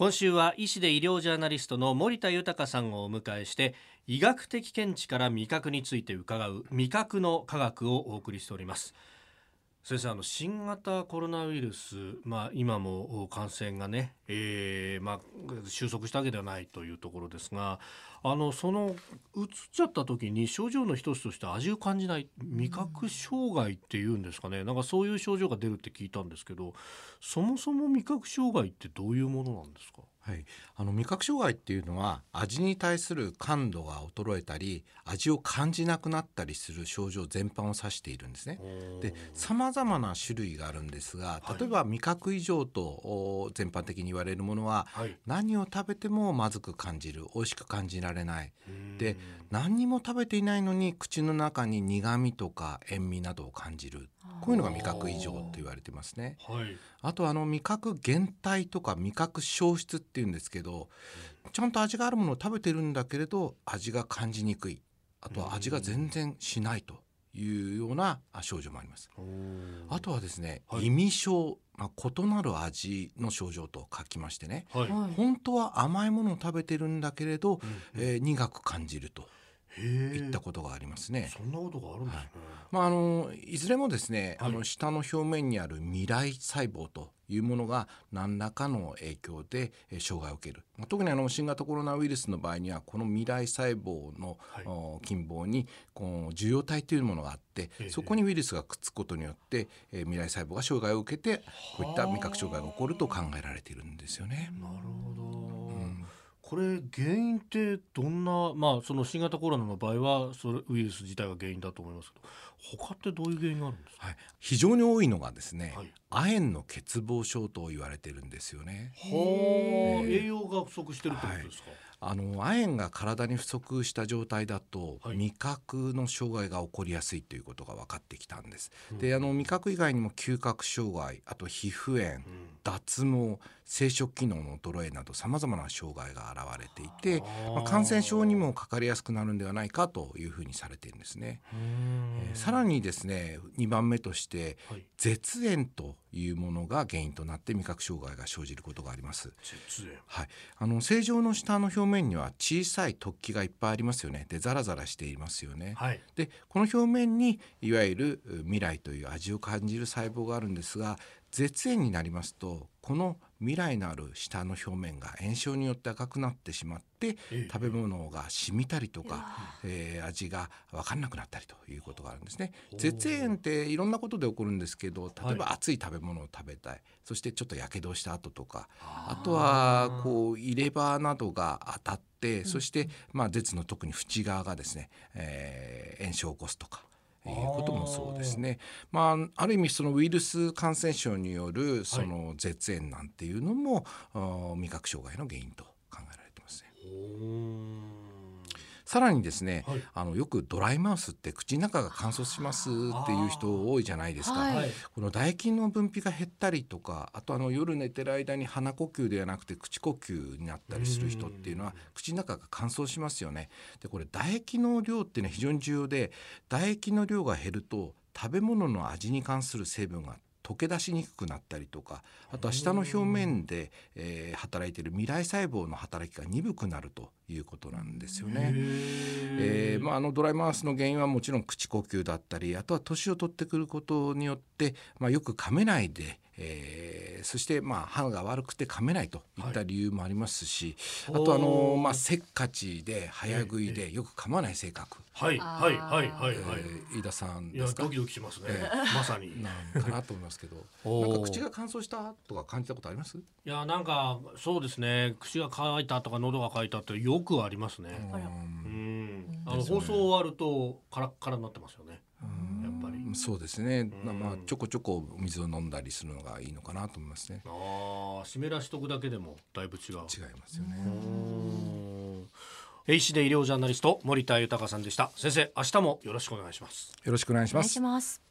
今週は医師で医療ジャーナリストの森田豊さんをお迎えして医学的見地から味覚について伺う味覚の科学をお送りしております。先生あの新型コロナウイルス、まあ、今も感染がね、えーまあ、収束したわけではないというところですがあのそのうつっちゃった時に症状の一つとして味を感じない味覚障害っていうんですかね。なんかそういう症状が出るって聞いたんですけどそもそも味覚障害ってどういうものなんですか？はい、あの味覚障害っていうのは味に対する感度が衰えたり味を感じなくなったりする症状全般を指しているんですね。で様々な種類があるんですが例えば味覚異常と全般的に言われるものは、はい、何を食べてもまずく感じる美味しく感じられない。で何にも食べていないのに口の中に苦味とか塩味などを感じる。こういうのが味覚異常と言われてますね。はい、あとあの味覚減退とか味覚消失っていうんですけど、ちゃんと味があるものを食べてるんだけれど味が感じにくい。あとは味が全然しないというような症状もあります。あとはですね、はい、意味症、まあ、異なる味の症状と書きましてね、はい、本当は甘いものを食べてるんだけれど、うん、えー、苦く感じると。いったことがありますね。そんなことがあるんですね。はい、まああのいずれもですね、はい、あの下の表面にある未来細胞というものが何らかの影響で障害を受ける、まあ、特にあの新型コロナウイルスの場合にはこの未来細胞の、はい、近傍にこの受容体というものがあってそこにウイルスがくっつくことによって、えー、未来細胞が障害を受けてこういった味覚障害が起こると考えられているんですよね。なるほどこれ原因ってどんなまあその新型コロナの場合はそれウイルス自体が原因だと思いますけど他ってどういう原因があるんですか、はい、非常に多いのがですね、はい、亜鉛の欠乏症と言われてるんですよね。はあ、栄養が不足してるってことですか、はい。あの亜鉛が体に不足した状態だと、はい、味覚の障害が起こりやすいということが分かってきたんです。うん、であの味覚以外にも嗅覚障害あと皮膚炎、うん、脱毛生殖機能の衰えなどさまざまな障害が現れていて、まあ、感染症にもかかりやすくなるんではないかというふうにされているんですね。えー、さらにですね2番目として、はい、絶縁というものが原因となって味覚障害が生じることがあります。はい、あの正常の下の表面には小さい突起がいっぱいありますよね。でザラザラしていますよね。はい、でこの表面にいわゆる未来という味を感じる細胞があるんですが絶縁になりますとこの未来のある舌の表面が炎症によって赤くなってしまって、食べ物が染みたりとか、えー、味が分かんなくなったりということがあるんですね。絶縁っていろんなことで起こるんですけど例えば熱い食べ物を食べたい、そしてちょっとやけどした後とかあとはこう入れ歯などが当たって、そして、まあ、舌の特に縁側がですね、えー、炎症を起こすとかいうこともそうですね。まあ、ある意味そのウイルス感染症によるその絶縁なんていうのも、はい、味覚障害の原因と考えられてますね。さらにですね、はい、あのよくドライマウスって口の中が乾燥しますっていう人多いじゃないですか、はい、この唾液の分泌が減ったりとかあとあの夜寝てる間に鼻呼吸ではなくて口呼吸になったりする人っていうのは口の中が乾燥しますよね。でこれ唾液の量っていうのは非常に重要で唾液の量が減ると食べ物の味に関する成分が溶け出しにくくなったりとかあとは下の表面で、えー、働いている未来細胞の働きが鈍くなるということなんですよね。えー、まあ、あのドライマウスの原因はもちろん口呼吸だったりあとは年を取ってくることによって、まあ、よく噛めないで、えー、そしてまあ歯が悪くて噛めないといった理由もありますし、はい、あとあのまあせっかちで早食いでよく噛まない性格。はいはいはいはいはい。えー、飯田さんですか？ドキドキしますね。えー、まさに。なんかなと思いますけど。なんか口が乾燥したとか感じたことあります？いやなんかそうですね。口が乾いたとか喉が乾いたってよくありますね。うん。あの放送終わるとカラッカラになってますよね。やっぱりそうですね、まあ、ちょこちょこ水を飲んだりするのがいいのかなと思いますね。ああ湿らしとくだけでもだいぶ違う。違いますよね。医師で医療ジャーナリスト森田豊さんでした。先生明日もよろしくお願いします。よろしくお願いします